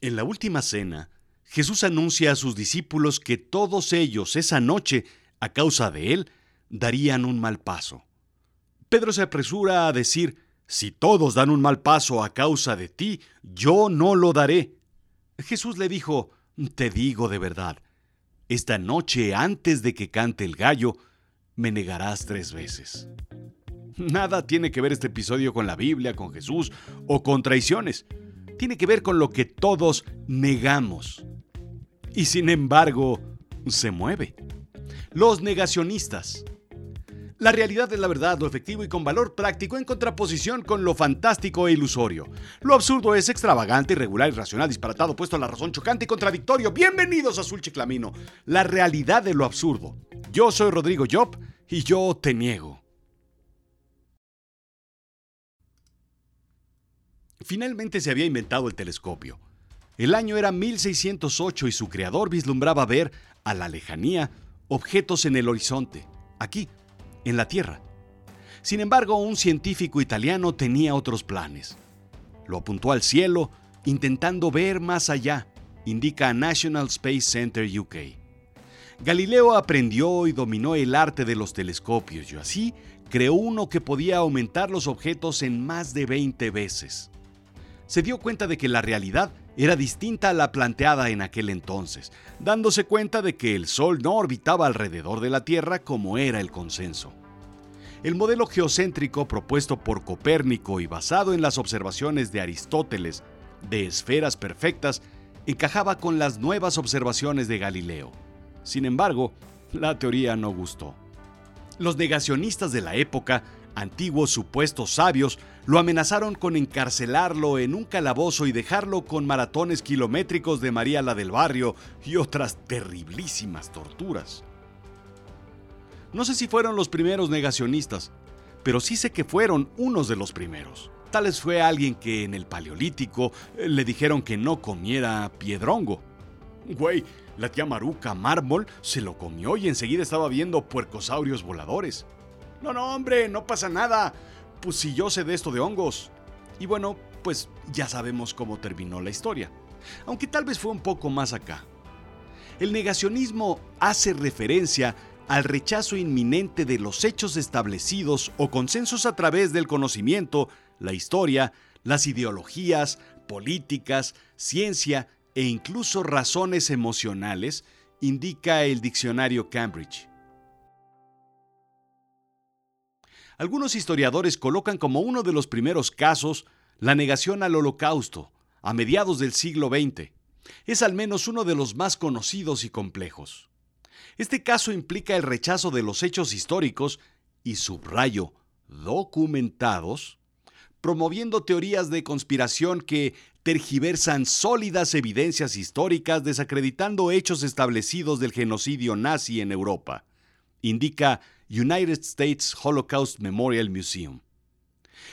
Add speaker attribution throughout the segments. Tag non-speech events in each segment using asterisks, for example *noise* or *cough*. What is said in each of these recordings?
Speaker 1: En la última cena, Jesús anuncia a sus discípulos que todos ellos esa noche, a causa de él, darían un mal paso. Pedro se apresura a decir, si todos dan un mal paso a causa de ti, yo no lo daré. Jesús le dijo, te digo de verdad, esta noche antes de que cante el gallo, me negarás tres veces. Nada tiene que ver este episodio con la Biblia, con Jesús o con traiciones. Tiene que ver con lo que todos negamos. Y sin embargo, se mueve. Los negacionistas. La realidad es la verdad, lo efectivo y con valor práctico en contraposición con lo fantástico e ilusorio. Lo absurdo es extravagante, irregular, irracional, disparatado, puesto a la razón, chocante y contradictorio. Bienvenidos a Azul Chiclamino, la realidad de lo absurdo. Yo soy Rodrigo Job y yo te niego. Finalmente se había inventado el telescopio. El año era 1608 y su creador vislumbraba ver, a la lejanía, objetos en el horizonte, aquí, en la Tierra. Sin embargo, un científico italiano tenía otros planes. Lo apuntó al cielo, intentando ver más allá, indica National Space Center UK. Galileo aprendió y dominó el arte de los telescopios y así creó uno que podía aumentar los objetos en más de 20 veces. Se dio cuenta de que la realidad era distinta a la planteada en aquel entonces, dándose cuenta de que el Sol no orbitaba alrededor de la Tierra como era el consenso. El modelo geocéntrico propuesto por Copérnico y basado en las observaciones de Aristóteles de esferas perfectas encajaba con las nuevas observaciones de Galileo. Sin embargo, la teoría no gustó. Los negacionistas de la época, antiguos supuestos sabios, lo amenazaron con encarcelarlo en un calabozo y dejarlo con maratones kilométricos de María la del Barrio y otras terriblísimas torturas. No sé si fueron los primeros negacionistas, pero sí sé que fueron unos de los primeros. Tales fue alguien que en el Paleolítico eh, le dijeron que no comiera piedrongo. Güey, la tía Maruca Mármol se lo comió y enseguida estaba viendo puercosaurios voladores. No, no, hombre, no pasa nada. Pues si yo sé de esto de hongos. Y bueno, pues ya sabemos cómo terminó la historia. Aunque tal vez fue un poco más acá. El negacionismo hace referencia al rechazo inminente de los hechos establecidos o consensos a través del conocimiento, la historia, las ideologías, políticas, ciencia e incluso razones emocionales, indica el diccionario Cambridge. Algunos historiadores colocan como uno de los primeros casos la negación al holocausto, a mediados del siglo XX. Es al menos uno de los más conocidos y complejos. Este caso implica el rechazo de los hechos históricos y subrayo documentados, promoviendo teorías de conspiración que tergiversan sólidas evidencias históricas desacreditando hechos establecidos del genocidio nazi en Europa, indica United States Holocaust Memorial Museum.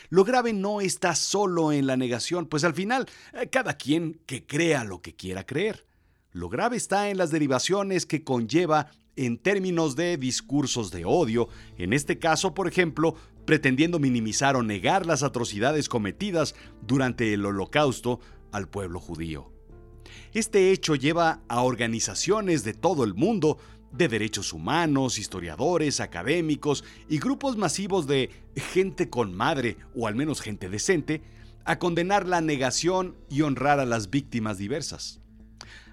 Speaker 1: Lo grave no está solo en la negación, pues al final eh, cada quien que crea lo que quiera creer. Lo grave está en las derivaciones que conlleva en términos de discursos de odio, en este caso, por ejemplo, pretendiendo minimizar o negar las atrocidades cometidas durante el holocausto al pueblo judío. Este hecho lleva a organizaciones de todo el mundo, de derechos humanos, historiadores, académicos y grupos masivos de gente con madre, o al menos gente decente, a condenar la negación y honrar a las víctimas diversas.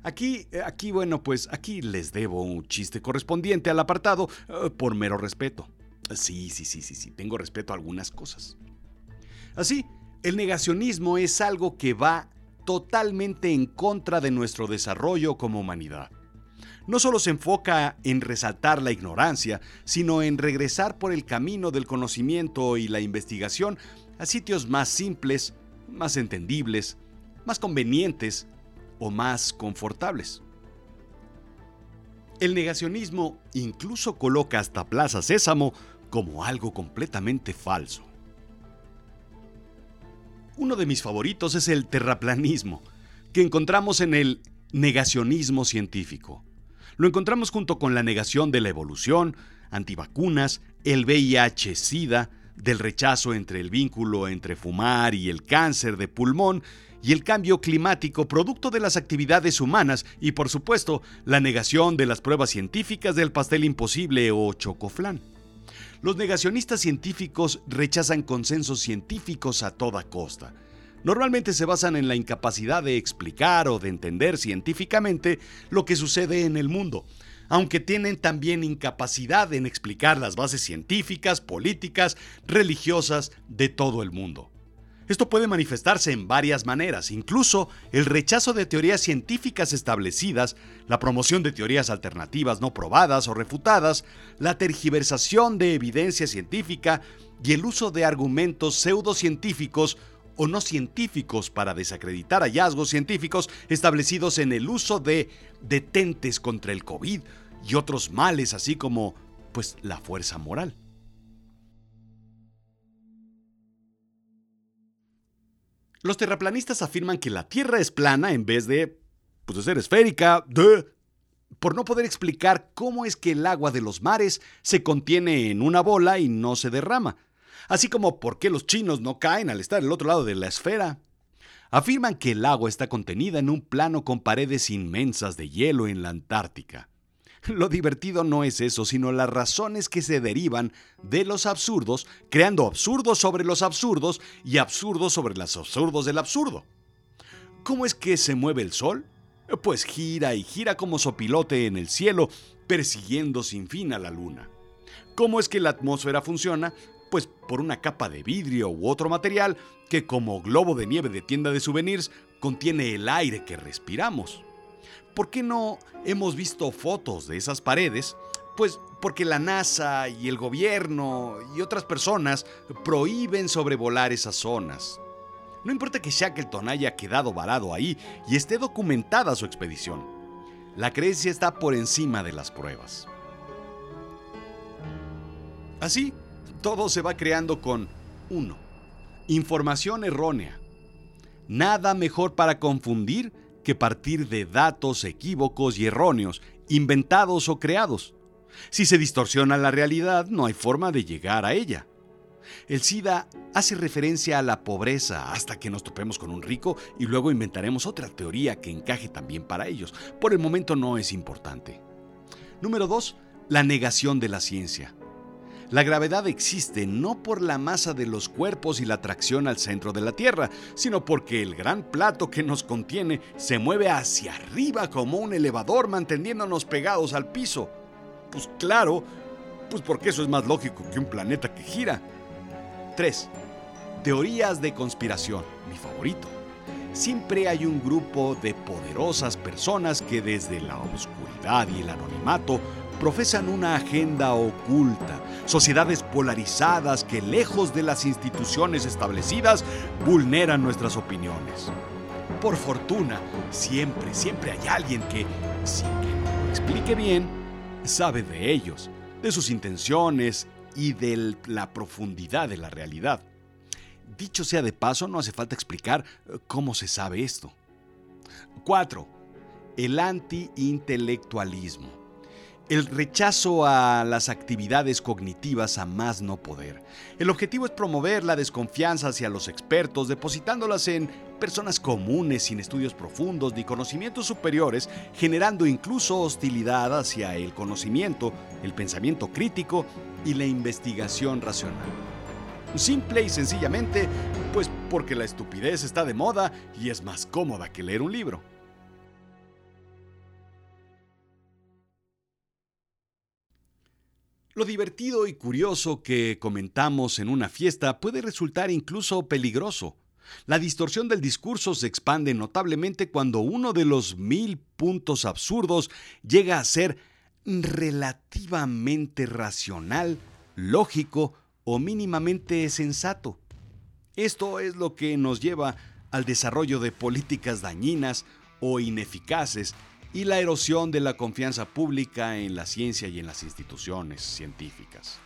Speaker 1: Aquí, eh, aquí, bueno, pues aquí les debo un chiste correspondiente al apartado eh, por mero respeto. Sí, sí, sí, sí, sí, tengo respeto a algunas cosas. Así, el negacionismo es algo que va totalmente en contra de nuestro desarrollo como humanidad. No solo se enfoca en resaltar la ignorancia, sino en regresar por el camino del conocimiento y la investigación a sitios más simples, más entendibles, más convenientes o más confortables. El negacionismo incluso coloca hasta Plaza Sésamo como algo completamente falso. Uno de mis favoritos es el terraplanismo, que encontramos en el negacionismo científico. Lo encontramos junto con la negación de la evolución, antivacunas, el VIH-Sida, del rechazo entre el vínculo entre fumar y el cáncer de pulmón y el cambio climático producto de las actividades humanas y por supuesto la negación de las pruebas científicas del pastel imposible o chocoflán. Los negacionistas científicos rechazan consensos científicos a toda costa. Normalmente se basan en la incapacidad de explicar o de entender científicamente lo que sucede en el mundo, aunque tienen también incapacidad en explicar las bases científicas, políticas, religiosas de todo el mundo. Esto puede manifestarse en varias maneras, incluso el rechazo de teorías científicas establecidas, la promoción de teorías alternativas no probadas o refutadas, la tergiversación de evidencia científica y el uso de argumentos pseudocientíficos o no científicos para desacreditar hallazgos científicos establecidos en el uso de detentes contra el COVID y otros males, así como pues la fuerza moral. Los terraplanistas afirman que la Tierra es plana en vez de, pues, de ser esférica, de, por no poder explicar cómo es que el agua de los mares se contiene en una bola y no se derrama, así como por qué los chinos no caen al estar al otro lado de la esfera. Afirman que el agua está contenida en un plano con paredes inmensas de hielo en la Antártica. Lo divertido no es eso, sino las razones que se derivan de los absurdos, creando absurdos sobre los absurdos y absurdos sobre los absurdos del absurdo. ¿Cómo es que se mueve el sol? Pues gira y gira como sopilote en el cielo, persiguiendo sin fin a la luna. ¿Cómo es que la atmósfera funciona? Pues por una capa de vidrio u otro material que como globo de nieve de tienda de souvenirs contiene el aire que respiramos. ¿Por qué no hemos visto fotos de esas paredes? Pues porque la NASA y el gobierno y otras personas prohíben sobrevolar esas zonas. No importa que Shackleton haya quedado varado ahí y esté documentada su expedición. La creencia está por encima de las pruebas. Así, todo se va creando con 1. Información errónea. Nada mejor para confundir que partir de datos equívocos y erróneos, inventados o creados. Si se distorsiona la realidad, no hay forma de llegar a ella. El SIDA hace referencia a la pobreza hasta que nos topemos con un rico y luego inventaremos otra teoría que encaje también para ellos. Por el momento no es importante. Número 2. La negación de la ciencia. La gravedad existe no por la masa de los cuerpos y la atracción al centro de la Tierra, sino porque el gran plato que nos contiene se mueve hacia arriba como un elevador manteniéndonos pegados al piso. Pues claro, pues porque eso es más lógico que un planeta que gira. 3. Teorías de conspiración, mi favorito. Siempre hay un grupo de poderosas personas que desde la oscuridad y el anonimato profesan una agenda oculta, sociedades polarizadas que lejos de las instituciones establecidas vulneran nuestras opiniones. Por fortuna, siempre, siempre hay alguien que, sin que lo explique bien, sabe de ellos, de sus intenciones y de la profundidad de la realidad. Dicho sea de paso, no hace falta explicar eh, cómo se sabe esto. 4. El anti-intelectualismo. El rechazo a las actividades cognitivas a más no poder. El objetivo es promover la desconfianza hacia los expertos, depositándolas en personas comunes sin estudios profundos ni conocimientos superiores, generando incluso hostilidad hacia el conocimiento, el pensamiento crítico y la investigación racional. Simple y sencillamente, pues porque la estupidez está de moda y es más cómoda que leer un libro. Lo divertido y curioso que comentamos en una fiesta puede resultar incluso peligroso. La distorsión del discurso se expande notablemente cuando uno de los mil puntos absurdos llega a ser relativamente racional, lógico o mínimamente sensato. Esto es lo que nos lleva al desarrollo de políticas dañinas o ineficaces y la erosión de la confianza pública en la ciencia y en las instituciones científicas.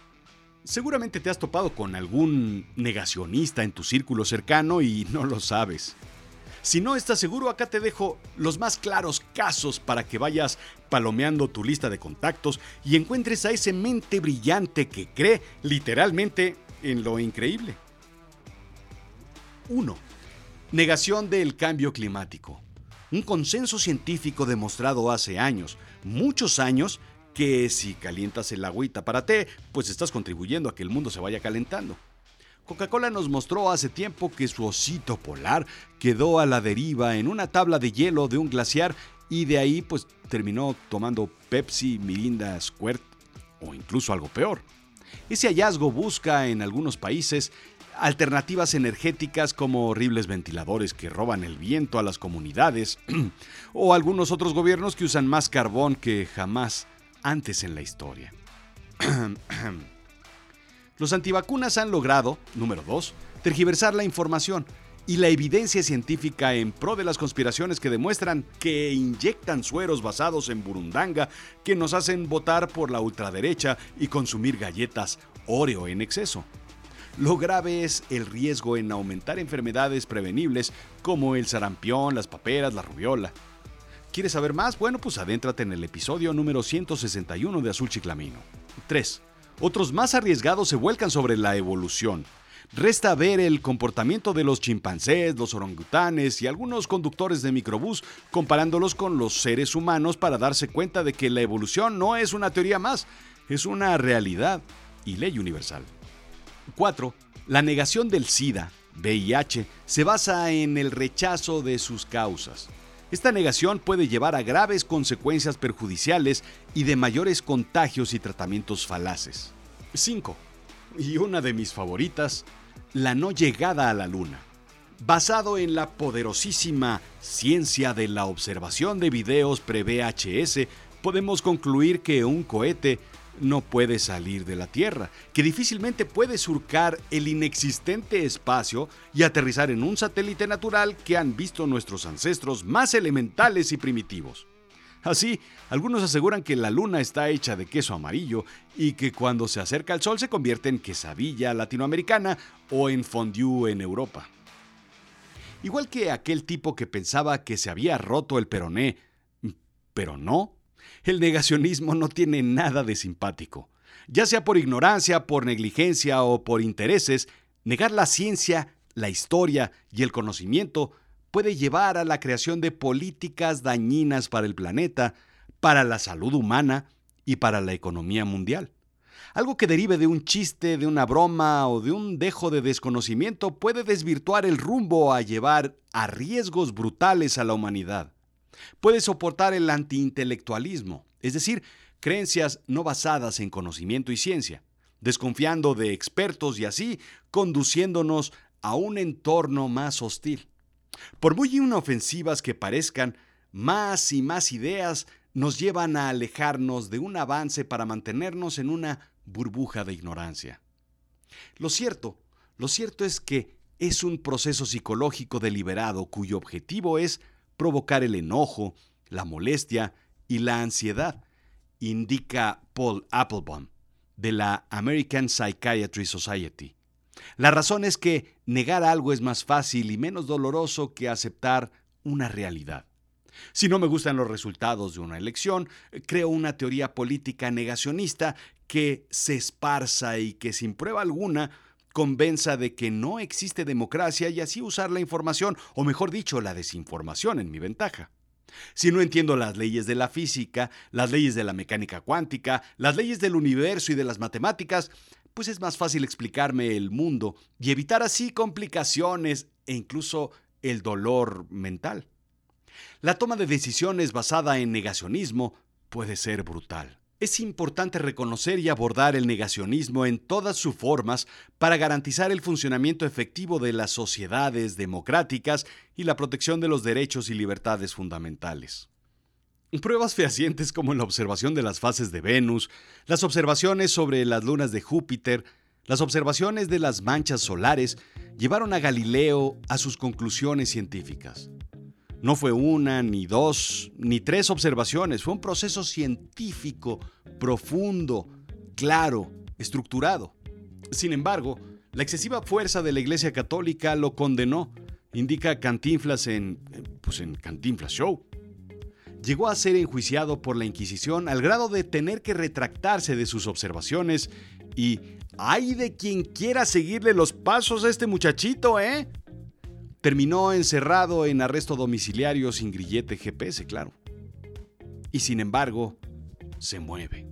Speaker 1: Seguramente te has topado con algún negacionista en tu círculo cercano y *laughs* no lo sabes. Si no estás seguro, acá te dejo los más claros casos para que vayas palomeando tu lista de contactos y encuentres a ese mente brillante que cree literalmente en lo increíble. 1. Negación del cambio climático. Un consenso científico demostrado hace años, muchos años, que si calientas el agüita para té, pues estás contribuyendo a que el mundo se vaya calentando. Coca-Cola nos mostró hace tiempo que su osito polar quedó a la deriva en una tabla de hielo de un glaciar y de ahí pues terminó tomando Pepsi, Mirinda, Squirt o incluso algo peor. Ese hallazgo busca en algunos países alternativas energéticas como horribles ventiladores que roban el viento a las comunidades *clears throat* o algunos otros gobiernos que usan más carbón que jamás antes en la historia. *clears throat* Los antivacunas han logrado, número 2, tergiversar la información y la evidencia científica en pro de las conspiraciones que demuestran que inyectan sueros basados en burundanga que nos hacen votar por la ultraderecha y consumir galletas Oreo en exceso. Lo grave es el riesgo en aumentar enfermedades prevenibles como el sarampión, las paperas, la rubiola. ¿Quieres saber más? Bueno, pues adéntrate en el episodio número 161 de Azul Chiclamino. 3. Otros más arriesgados se vuelcan sobre la evolución. Resta ver el comportamiento de los chimpancés, los orangutanes y algunos conductores de microbús comparándolos con los seres humanos para darse cuenta de que la evolución no es una teoría más, es una realidad y ley universal. 4. La negación del SIDA, VIH, se basa en el rechazo de sus causas. Esta negación puede llevar a graves consecuencias perjudiciales y de mayores contagios y tratamientos falaces. 5. Y una de mis favoritas, la no llegada a la Luna. Basado en la poderosísima ciencia de la observación de videos pre-VHS, podemos concluir que un cohete no puede salir de la Tierra, que difícilmente puede surcar el inexistente espacio y aterrizar en un satélite natural que han visto nuestros ancestros más elementales y primitivos. Así, algunos aseguran que la luna está hecha de queso amarillo y que cuando se acerca al sol se convierte en quesadilla latinoamericana o en fondue en Europa. Igual que aquel tipo que pensaba que se había roto el peroné, pero no, el negacionismo no tiene nada de simpático. Ya sea por ignorancia, por negligencia o por intereses, negar la ciencia, la historia y el conocimiento puede llevar a la creación de políticas dañinas para el planeta, para la salud humana y para la economía mundial. Algo que derive de un chiste, de una broma o de un dejo de desconocimiento puede desvirtuar el rumbo a llevar a riesgos brutales a la humanidad. Puede soportar el antiintelectualismo, es decir, creencias no basadas en conocimiento y ciencia, desconfiando de expertos y así conduciéndonos a un entorno más hostil. Por muy inofensivas que parezcan, más y más ideas nos llevan a alejarnos de un avance para mantenernos en una burbuja de ignorancia. Lo cierto, lo cierto es que es un proceso psicológico deliberado cuyo objetivo es provocar el enojo, la molestia y la ansiedad, indica Paul Applebaum de la American Psychiatry Society. La razón es que negar algo es más fácil y menos doloroso que aceptar una realidad. Si no me gustan los resultados de una elección, creo una teoría política negacionista que se esparza y que sin prueba alguna convenza de que no existe democracia y así usar la información, o mejor dicho, la desinformación en mi ventaja. Si no entiendo las leyes de la física, las leyes de la mecánica cuántica, las leyes del universo y de las matemáticas, pues es más fácil explicarme el mundo y evitar así complicaciones e incluso el dolor mental. La toma de decisiones basada en negacionismo puede ser brutal. Es importante reconocer y abordar el negacionismo en todas sus formas para garantizar el funcionamiento efectivo de las sociedades democráticas y la protección de los derechos y libertades fundamentales. Pruebas fehacientes como la observación de las fases de Venus, las observaciones sobre las lunas de Júpiter, las observaciones de las manchas solares llevaron a Galileo a sus conclusiones científicas. No fue una, ni dos, ni tres observaciones, fue un proceso científico profundo, claro, estructurado. Sin embargo, la excesiva fuerza de la Iglesia Católica lo condenó, indica Cantinflas en, pues en Cantinflas Show. Llegó a ser enjuiciado por la Inquisición al grado de tener que retractarse de sus observaciones y ¡ay de quien quiera seguirle los pasos a este muchachito, eh! Terminó encerrado en arresto domiciliario sin grillete GPS, claro. Y sin embargo, se mueve.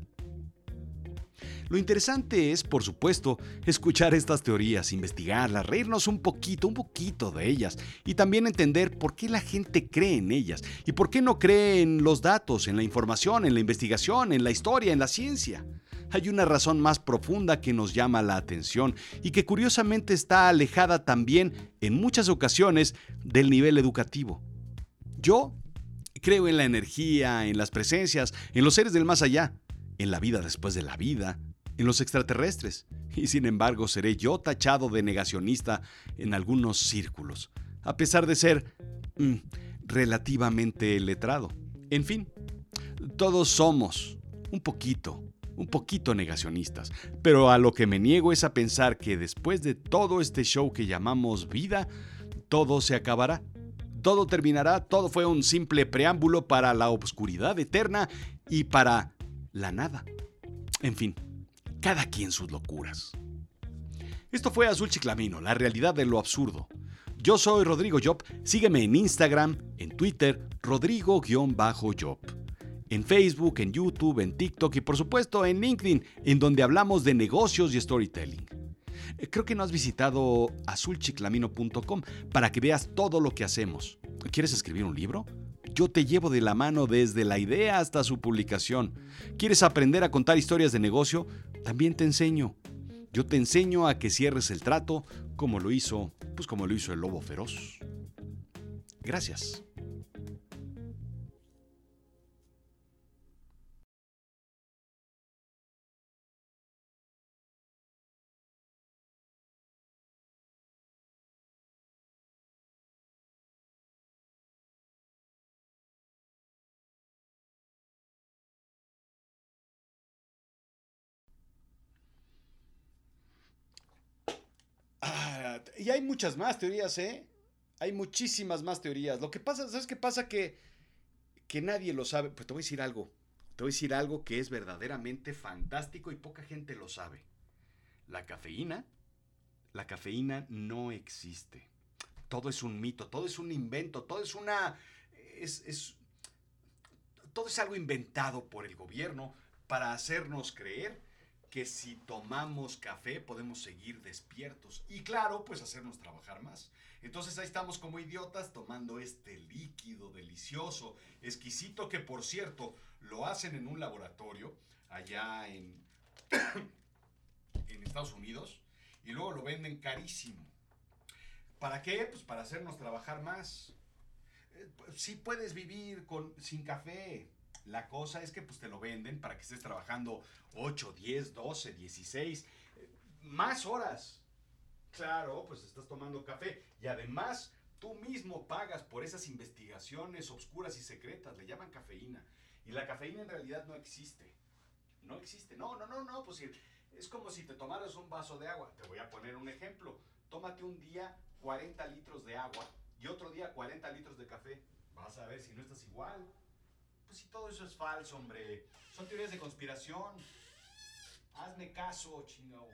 Speaker 1: Lo interesante es, por supuesto, escuchar estas teorías, investigarlas, reírnos un poquito, un poquito de ellas y también entender por qué la gente cree en ellas y por qué no cree en los datos, en la información, en la investigación, en la historia, en la ciencia. Hay una razón más profunda que nos llama la atención y que curiosamente está alejada también en muchas ocasiones del nivel educativo. Yo creo en la energía, en las presencias, en los seres del más allá, en la vida después de la vida, en los extraterrestres, y sin embargo seré yo tachado de negacionista en algunos círculos, a pesar de ser mm, relativamente letrado. En fin, todos somos un poquito, un poquito negacionistas, pero a lo que me niego es a pensar que después de todo este show que llamamos vida, todo se acabará. Todo terminará, todo fue un simple preámbulo para la obscuridad eterna y para la nada. En fin, cada quien sus locuras. Esto fue Azul Chiclamino, la realidad de lo absurdo. Yo soy Rodrigo Job, sígueme en Instagram, en Twitter, Rodrigo-Job. En Facebook, en YouTube, en TikTok y por supuesto en LinkedIn, en donde hablamos de negocios y storytelling. Eh, creo que no has visitado azulchiclamino.com para que veas todo lo que hacemos. ¿Quieres escribir un libro? Yo te llevo de la mano desde la idea hasta su publicación. ¿Quieres aprender a contar historias de negocio? También te enseño. Yo te enseño a que cierres el trato como lo hizo, pues como lo hizo el lobo feroz. Gracias. Y hay muchas más teorías, ¿eh? Hay muchísimas más teorías. Lo que pasa, ¿sabes qué pasa? Que, que nadie lo sabe. Pues te voy a decir algo. Te voy a decir algo que es verdaderamente fantástico y poca gente lo sabe. La cafeína, la cafeína no existe. Todo es un mito, todo es un invento, todo es una... Es, es, todo es algo inventado por el gobierno para hacernos creer que si tomamos café podemos seguir despiertos y claro, pues hacernos trabajar más. Entonces ahí estamos como idiotas tomando este líquido delicioso, exquisito que por cierto lo hacen en un laboratorio allá en, *coughs* en Estados Unidos y luego lo venden carísimo. ¿Para qué? Pues para hacernos trabajar más. Eh, si puedes vivir con, sin café, la cosa es que pues te lo venden para que estés trabajando 8, 10, 12, 16, más horas. Claro, pues estás tomando café y además tú mismo pagas por esas investigaciones obscuras y secretas, le llaman cafeína. Y la cafeína en realidad no existe. No existe. No, no, no, no, pues es como si te tomaras un vaso de agua. Te voy a poner un ejemplo. Tómate un día 40 litros de agua y otro día 40 litros de café. Vas a ver si no estás igual. Pues si todo eso es falso, hombre. Son teorías de conspiración. Hazme caso, chino.